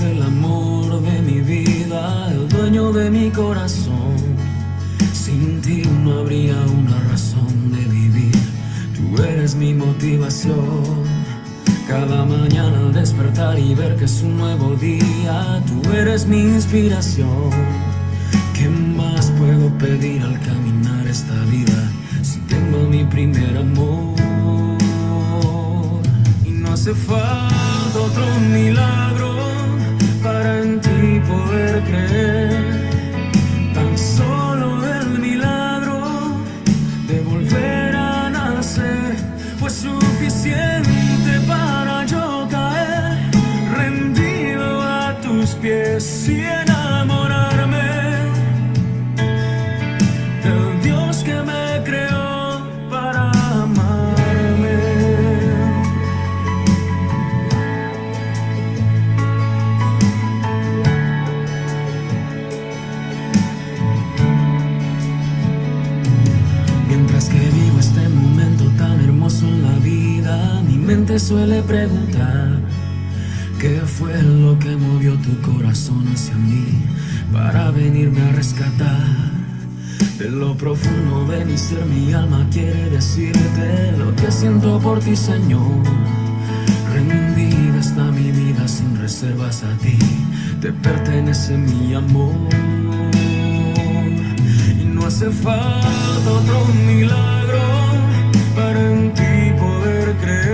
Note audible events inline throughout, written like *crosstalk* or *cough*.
el amor de mi vida, el dueño de mi corazón. Sin ti no habría una razón de vivir, tú eres mi motivación. Cada mañana al despertar y ver que es un nuevo día, tú eres mi inspiración. ¿Qué más puedo pedir al caminar esta vida si tengo mi primer amor? Y no hace falta otro milagro ti poder creer. Preguntar qué fue lo que movió tu corazón hacia mí para venirme a rescatar. De lo profundo de mi ser, mi alma quiere decirte lo que siento por ti, Señor. Rendida está mi vida sin reservas a ti, te pertenece mi amor. Y no hace falta otro milagro para en ti poder creer.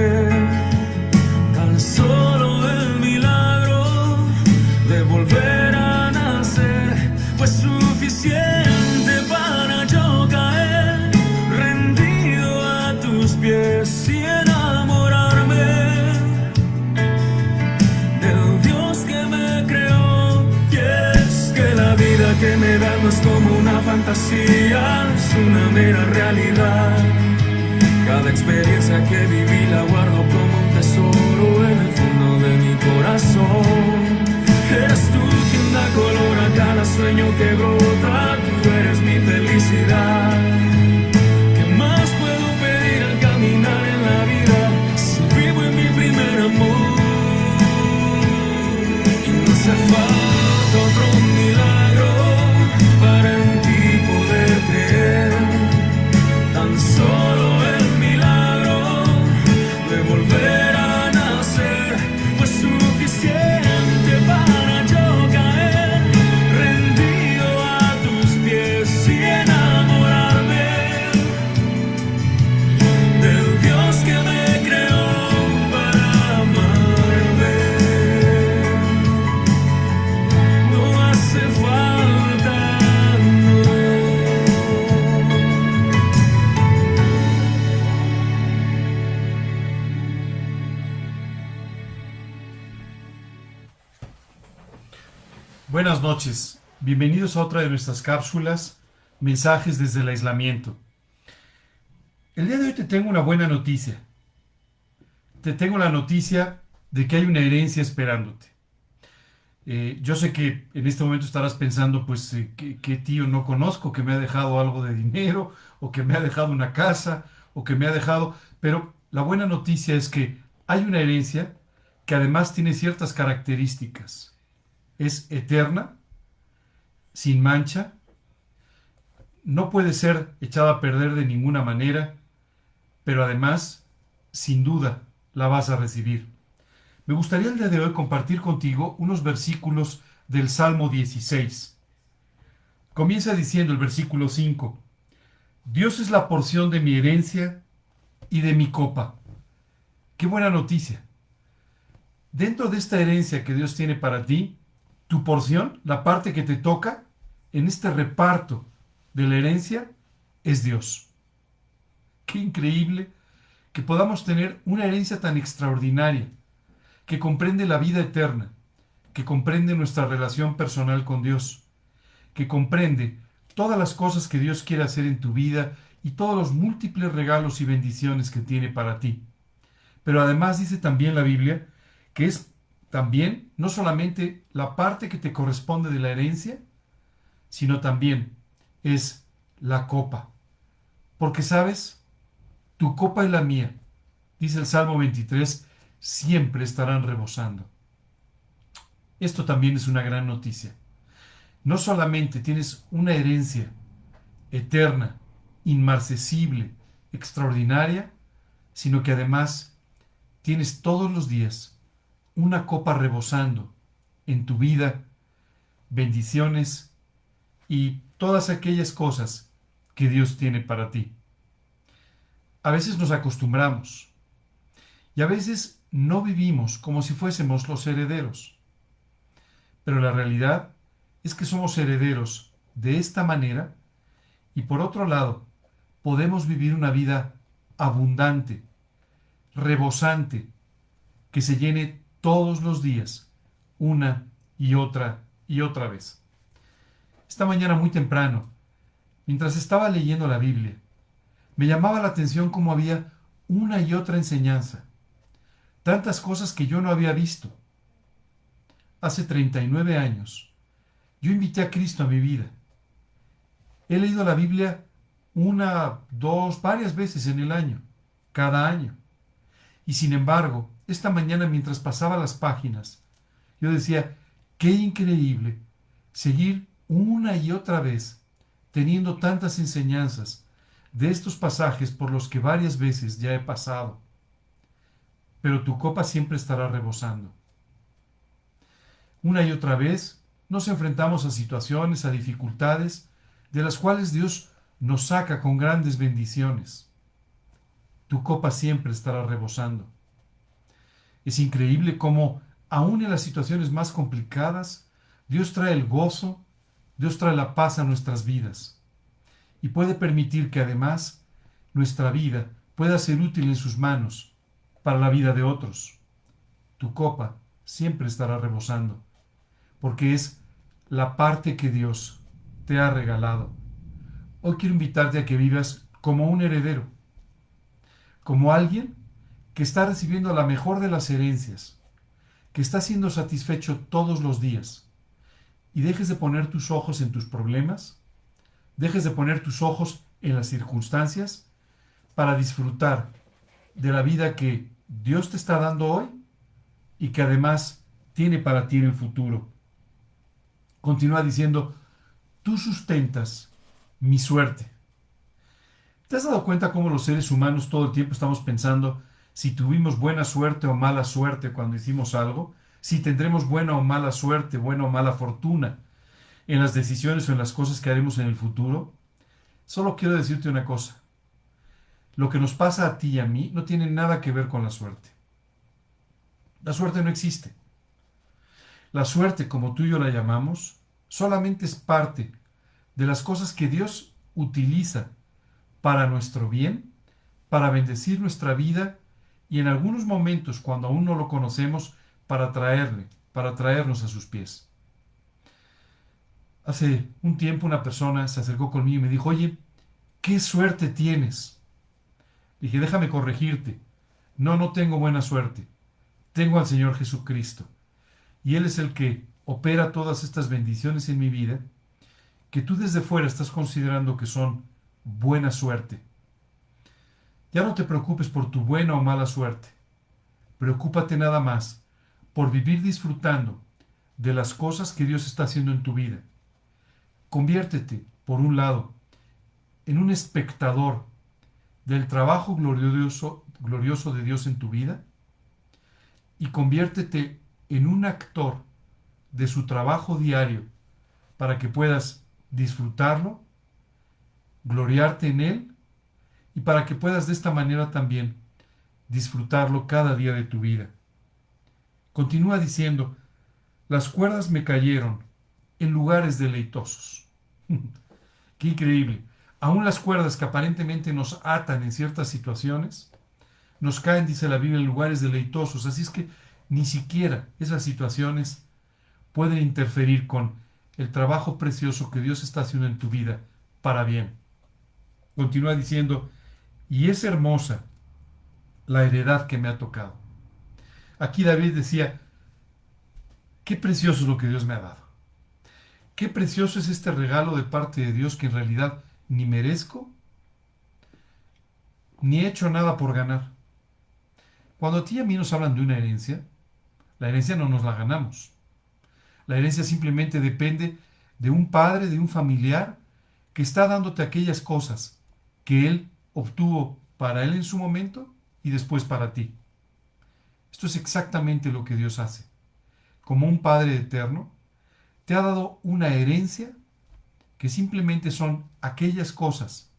No es como una fantasía, es una mera realidad. Cada experiencia que viví la guardo como un tesoro en el fondo de mi corazón. Eres tú quien da color a cada sueño que brota, tú eres mi felicidad. Buenas noches, bienvenidos a otra de nuestras cápsulas, mensajes desde el aislamiento. El día de hoy te tengo una buena noticia. Te tengo la noticia de que hay una herencia esperándote. Eh, yo sé que en este momento estarás pensando, pues, eh, ¿qué, qué tío no conozco que me ha dejado algo de dinero, o que me ha dejado una casa, o que me ha dejado... Pero la buena noticia es que hay una herencia que además tiene ciertas características. Es eterna, sin mancha, no puede ser echada a perder de ninguna manera, pero además, sin duda, la vas a recibir. Me gustaría el día de hoy compartir contigo unos versículos del Salmo 16. Comienza diciendo el versículo 5, Dios es la porción de mi herencia y de mi copa. Qué buena noticia. Dentro de esta herencia que Dios tiene para ti, tu porción, la parte que te toca en este reparto de la herencia, es Dios. Qué increíble que podamos tener una herencia tan extraordinaria, que comprende la vida eterna, que comprende nuestra relación personal con Dios, que comprende todas las cosas que Dios quiere hacer en tu vida y todos los múltiples regalos y bendiciones que tiene para ti. Pero además dice también la Biblia que es también no solamente la parte que te corresponde de la herencia, sino también es la copa. Porque sabes, tu copa y la mía, dice el Salmo 23, siempre estarán rebosando. Esto también es una gran noticia. No solamente tienes una herencia eterna, inmarcesible, extraordinaria, sino que además tienes todos los días una copa rebosando en tu vida, bendiciones y todas aquellas cosas que Dios tiene para ti. A veces nos acostumbramos y a veces no vivimos como si fuésemos los herederos. Pero la realidad es que somos herederos de esta manera y por otro lado podemos vivir una vida abundante, rebosante, que se llene todos los días, una y otra y otra vez. Esta mañana muy temprano, mientras estaba leyendo la Biblia, me llamaba la atención cómo había una y otra enseñanza, tantas cosas que yo no había visto. Hace 39 años, yo invité a Cristo a mi vida. He leído la Biblia una, dos, varias veces en el año, cada año. Y sin embargo, esta mañana mientras pasaba las páginas, yo decía, qué increíble seguir una y otra vez teniendo tantas enseñanzas de estos pasajes por los que varias veces ya he pasado. Pero tu copa siempre estará rebosando. Una y otra vez nos enfrentamos a situaciones, a dificultades, de las cuales Dios nos saca con grandes bendiciones. Tu copa siempre estará rebosando. Es increíble cómo, aun en las situaciones más complicadas, Dios trae el gozo, Dios trae la paz a nuestras vidas. Y puede permitir que además nuestra vida pueda ser útil en sus manos para la vida de otros. Tu copa siempre estará rebosando, porque es la parte que Dios te ha regalado. Hoy quiero invitarte a que vivas como un heredero, como alguien que está recibiendo la mejor de las herencias, que está siendo satisfecho todos los días, y dejes de poner tus ojos en tus problemas, dejes de poner tus ojos en las circunstancias para disfrutar de la vida que Dios te está dando hoy y que además tiene para ti en el futuro. Continúa diciendo, tú sustentas mi suerte. ¿Te has dado cuenta cómo los seres humanos todo el tiempo estamos pensando si tuvimos buena suerte o mala suerte cuando hicimos algo, si tendremos buena o mala suerte, buena o mala fortuna en las decisiones o en las cosas que haremos en el futuro, solo quiero decirte una cosa. Lo que nos pasa a ti y a mí no tiene nada que ver con la suerte. La suerte no existe. La suerte, como tú y yo la llamamos, solamente es parte de las cosas que Dios utiliza para nuestro bien, para bendecir nuestra vida y en algunos momentos, cuando aún no lo conocemos, para traerle, para traernos a sus pies. Hace un tiempo una persona se acercó conmigo y me dijo, oye, ¿qué suerte tienes? dije, déjame corregirte. No, no tengo buena suerte. Tengo al Señor Jesucristo. Y Él es el que opera todas estas bendiciones en mi vida, que tú desde fuera estás considerando que son buena suerte. Ya no te preocupes por tu buena o mala suerte. Preocúpate nada más por vivir disfrutando de las cosas que Dios está haciendo en tu vida. Conviértete, por un lado, en un espectador del trabajo glorioso, glorioso de Dios en tu vida y conviértete en un actor de su trabajo diario para que puedas disfrutarlo, gloriarte en él y para que puedas de esta manera también disfrutarlo cada día de tu vida. Continúa diciendo, las cuerdas me cayeron en lugares deleitosos. *laughs* Qué increíble. Aún las cuerdas que aparentemente nos atan en ciertas situaciones, nos caen, dice la Biblia, en lugares deleitosos. Así es que ni siquiera esas situaciones pueden interferir con el trabajo precioso que Dios está haciendo en tu vida para bien. Continúa diciendo, y es hermosa la heredad que me ha tocado. Aquí David decía, qué precioso es lo que Dios me ha dado. Qué precioso es este regalo de parte de Dios que en realidad ni merezco, ni he hecho nada por ganar. Cuando a ti y a mí nos hablan de una herencia, la herencia no nos la ganamos. La herencia simplemente depende de un padre, de un familiar, que está dándote aquellas cosas que él obtuvo para él en su momento y después para ti. Esto es exactamente lo que Dios hace. Como un Padre eterno, te ha dado una herencia que simplemente son aquellas cosas,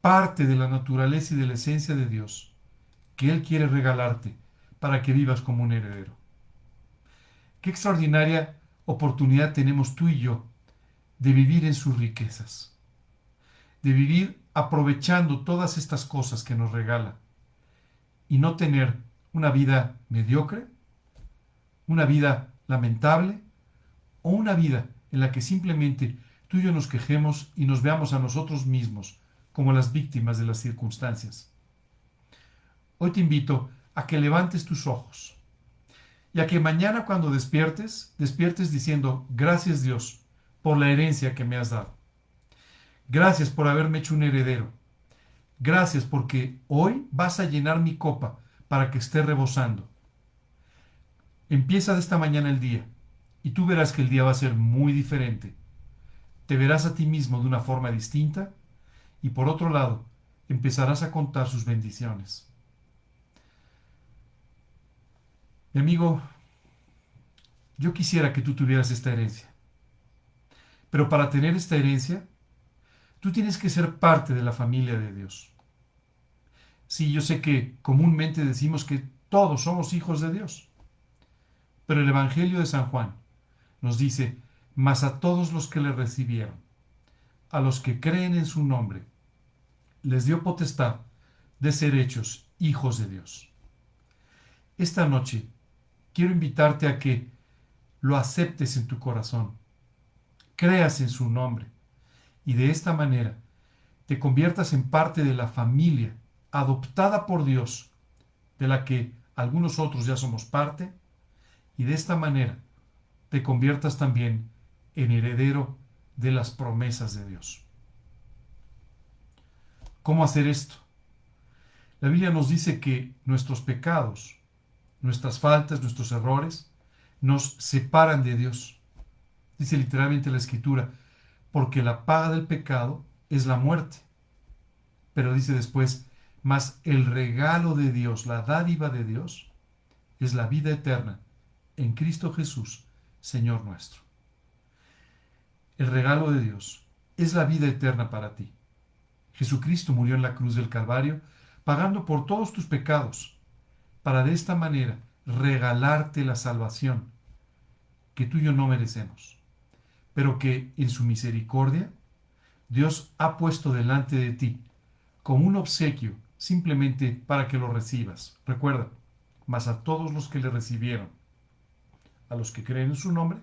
parte de la naturaleza y de la esencia de Dios, que Él quiere regalarte para que vivas como un heredero. Qué extraordinaria oportunidad tenemos tú y yo de vivir en sus riquezas, de vivir aprovechando todas estas cosas que nos regala y no tener una vida mediocre, una vida lamentable o una vida en la que simplemente tú y yo nos quejemos y nos veamos a nosotros mismos como las víctimas de las circunstancias. Hoy te invito a que levantes tus ojos y a que mañana cuando despiertes, despiertes diciendo, gracias Dios por la herencia que me has dado. Gracias por haberme hecho un heredero. Gracias porque hoy vas a llenar mi copa para que esté rebosando. Empieza de esta mañana el día y tú verás que el día va a ser muy diferente. Te verás a ti mismo de una forma distinta y por otro lado empezarás a contar sus bendiciones. Mi amigo, yo quisiera que tú tuvieras esta herencia. Pero para tener esta herencia, tú tienes que ser parte de la familia de Dios. Sí, yo sé que comúnmente decimos que todos somos hijos de Dios. Pero el Evangelio de San Juan nos dice, mas a todos los que le recibieron, a los que creen en su nombre, les dio potestad de ser hechos hijos de Dios. Esta noche quiero invitarte a que lo aceptes en tu corazón, creas en su nombre y de esta manera te conviertas en parte de la familia adoptada por Dios, de la que algunos otros ya somos parte, y de esta manera te conviertas también en heredero de las promesas de Dios. ¿Cómo hacer esto? La Biblia nos dice que nuestros pecados, nuestras faltas, nuestros errores, nos separan de Dios. Dice literalmente la escritura, porque la paga del pecado es la muerte. Pero dice después, mas el regalo de Dios, la dádiva de Dios, es la vida eterna en Cristo Jesús, Señor nuestro. El regalo de Dios es la vida eterna para ti. Jesucristo murió en la cruz del Calvario, pagando por todos tus pecados, para de esta manera regalarte la salvación que tú y yo no merecemos, pero que en su misericordia Dios ha puesto delante de ti como un obsequio simplemente para que lo recibas. Recuerda, mas a todos los que le recibieron, a los que creen en su nombre,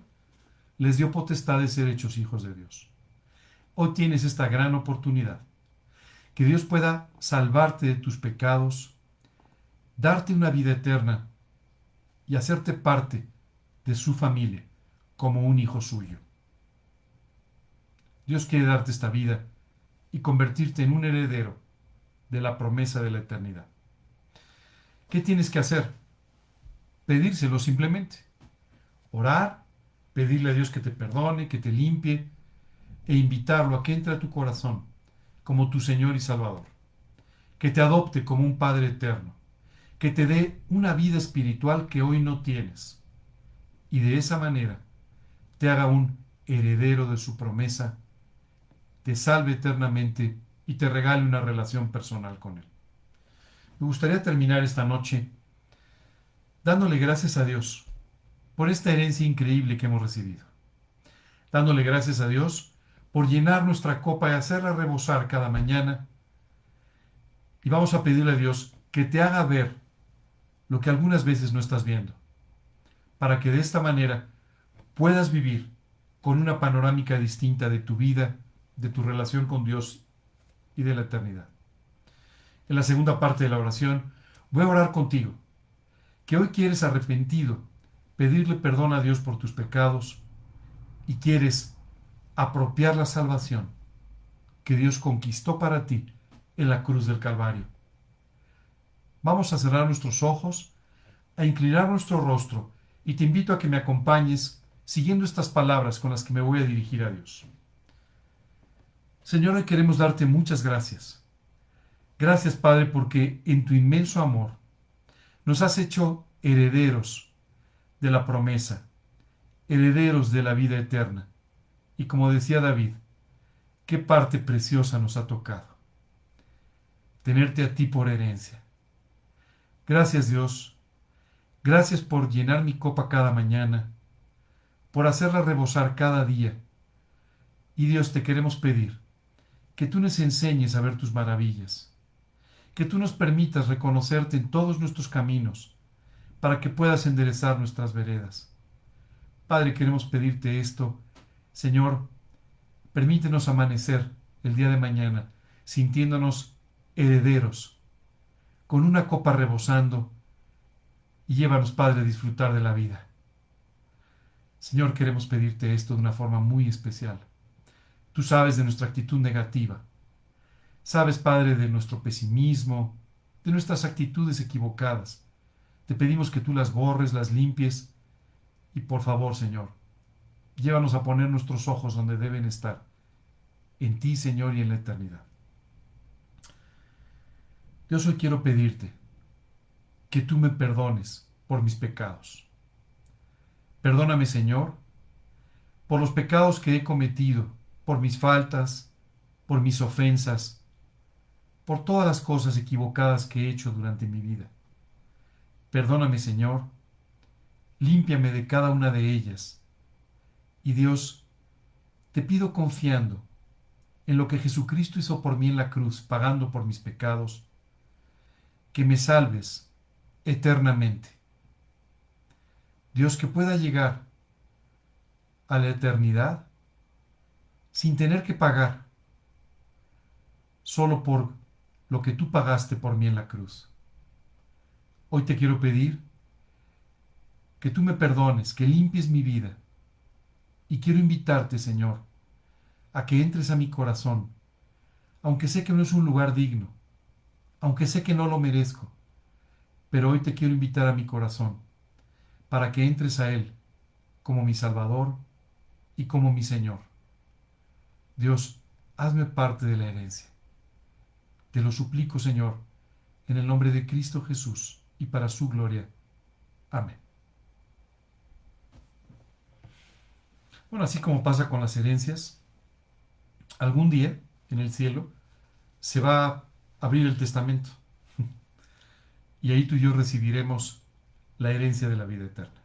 les dio potestad de ser hechos hijos de Dios. Hoy tienes esta gran oportunidad. Que Dios pueda salvarte de tus pecados, darte una vida eterna y hacerte parte de su familia como un hijo suyo. Dios quiere darte esta vida y convertirte en un heredero de la promesa de la eternidad. ¿Qué tienes que hacer? Pedírselo simplemente. Orar, pedirle a Dios que te perdone, que te limpie e invitarlo a que entre a tu corazón como tu Señor y Salvador. Que te adopte como un Padre eterno. Que te dé una vida espiritual que hoy no tienes. Y de esa manera te haga un heredero de su promesa, te salve eternamente y te regale una relación personal con Él. Me gustaría terminar esta noche dándole gracias a Dios por esta herencia increíble que hemos recibido. Dándole gracias a Dios por llenar nuestra copa y hacerla rebosar cada mañana. Y vamos a pedirle a Dios que te haga ver lo que algunas veces no estás viendo, para que de esta manera puedas vivir con una panorámica distinta de tu vida, de tu relación con Dios y de la eternidad. En la segunda parte de la oración voy a orar contigo, que hoy quieres arrepentido, pedirle perdón a Dios por tus pecados y quieres apropiar la salvación que Dios conquistó para ti en la cruz del Calvario. Vamos a cerrar nuestros ojos, a inclinar nuestro rostro y te invito a que me acompañes siguiendo estas palabras con las que me voy a dirigir a Dios. Señor, hoy queremos darte muchas gracias. Gracias, Padre, porque en tu inmenso amor nos has hecho herederos de la promesa, herederos de la vida eterna. Y como decía David, qué parte preciosa nos ha tocado. Tenerte a ti por herencia. Gracias Dios. Gracias por llenar mi copa cada mañana, por hacerla rebosar cada día. Y Dios te queremos pedir que tú nos enseñes a ver tus maravillas, que tú nos permitas reconocerte en todos nuestros caminos, para que puedas enderezar nuestras veredas. Padre, queremos pedirte esto. Señor, permítenos amanecer el día de mañana sintiéndonos herederos, con una copa rebosando, y llévanos, Padre, a disfrutar de la vida. Señor, queremos pedirte esto de una forma muy especial. Tú sabes de nuestra actitud negativa. Sabes, Padre, de nuestro pesimismo, de nuestras actitudes equivocadas. Te pedimos que tú las borres, las limpies y por favor, Señor, llévanos a poner nuestros ojos donde deben estar, en ti, Señor, y en la eternidad. Dios, hoy quiero pedirte que tú me perdones por mis pecados. Perdóname, Señor, por los pecados que he cometido, por mis faltas, por mis ofensas, por todas las cosas equivocadas que he hecho durante mi vida. Perdóname, Señor, límpiame de cada una de ellas. Y Dios, te pido confiando en lo que Jesucristo hizo por mí en la cruz, pagando por mis pecados, que me salves eternamente. Dios, que pueda llegar a la eternidad sin tener que pagar, solo por lo que tú pagaste por mí en la cruz. Hoy te quiero pedir que tú me perdones, que limpies mi vida. Y quiero invitarte, Señor, a que entres a mi corazón, aunque sé que no es un lugar digno, aunque sé que no lo merezco, pero hoy te quiero invitar a mi corazón, para que entres a Él como mi Salvador y como mi Señor. Dios, hazme parte de la herencia. Te lo suplico, Señor, en el nombre de Cristo Jesús y para su gloria. Amén. Bueno, así como pasa con las herencias, algún día en el cielo se va a abrir el testamento *laughs* y ahí tú y yo recibiremos la herencia de la vida eterna.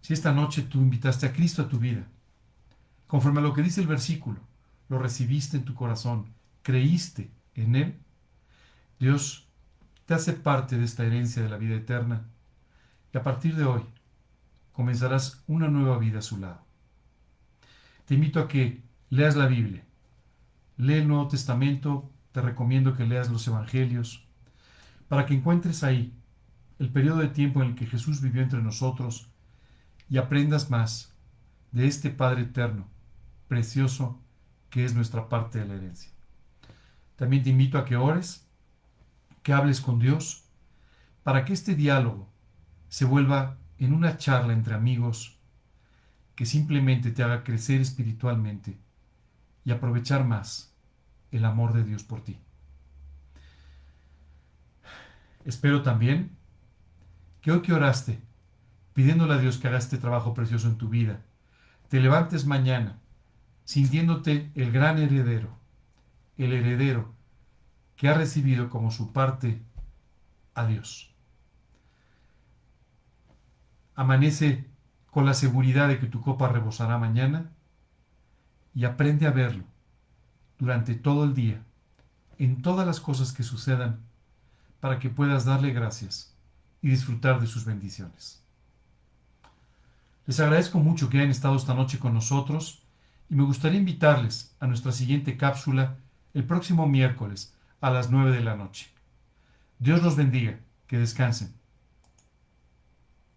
Si esta noche tú invitaste a Cristo a tu vida, conforme a lo que dice el versículo, lo recibiste en tu corazón, creíste en Él, Dios te hace parte de esta herencia de la vida eterna y a partir de hoy comenzarás una nueva vida a su lado. Te invito a que leas la Biblia, lee el Nuevo Testamento, te recomiendo que leas los Evangelios, para que encuentres ahí el periodo de tiempo en el que Jesús vivió entre nosotros y aprendas más de este Padre eterno, precioso, que es nuestra parte de la herencia. También te invito a que ores que hables con Dios, para que este diálogo se vuelva en una charla entre amigos que simplemente te haga crecer espiritualmente y aprovechar más el amor de Dios por ti. Espero también que hoy que oraste, pidiéndole a Dios que haga este trabajo precioso en tu vida, te levantes mañana sintiéndote el gran heredero, el heredero que ha recibido como su parte a Dios. Amanece con la seguridad de que tu copa rebosará mañana y aprende a verlo durante todo el día, en todas las cosas que sucedan, para que puedas darle gracias y disfrutar de sus bendiciones. Les agradezco mucho que hayan estado esta noche con nosotros y me gustaría invitarles a nuestra siguiente cápsula el próximo miércoles a las 9 de la noche. Dios los bendiga, que descansen.